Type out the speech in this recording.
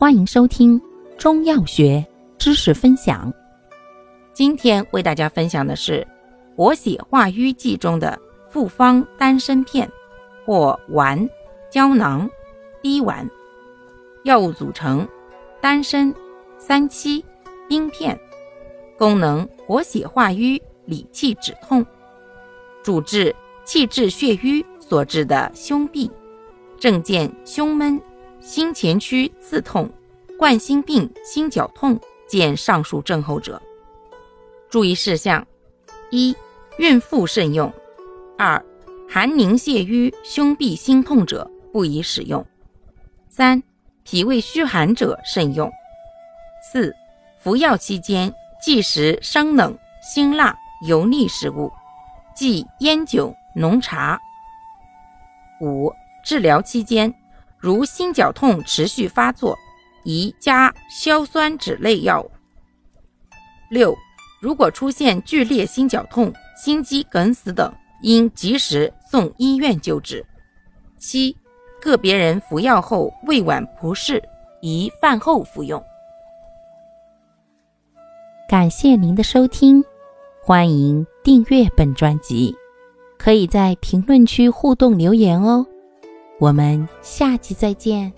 欢迎收听中药学知识分享。今天为大家分享的是活血化瘀剂中的复方丹参片或丸、胶囊、滴丸。药物组成：丹参、三七、冰片。功能：活血化瘀、理气止痛。主治：气滞血瘀所致的胸痹。症见：胸闷。心前区刺痛、冠心病、心绞痛，见上述症候者。注意事项：一、孕妇慎用；二、寒凝血瘀、胸痹心痛者不宜使用；三、脾胃虚寒者慎用；四、服药期间忌食生冷、辛辣、油腻食物，忌烟酒、浓茶；五、治疗期间。如心绞痛持续发作，宜加硝酸酯类药物。六、如果出现剧烈心绞痛、心肌梗死等，应及时送医院救治。七、个别人服药后胃脘不适，宜饭后服用。感谢您的收听，欢迎订阅本专辑，可以在评论区互动留言哦。我们下期再见。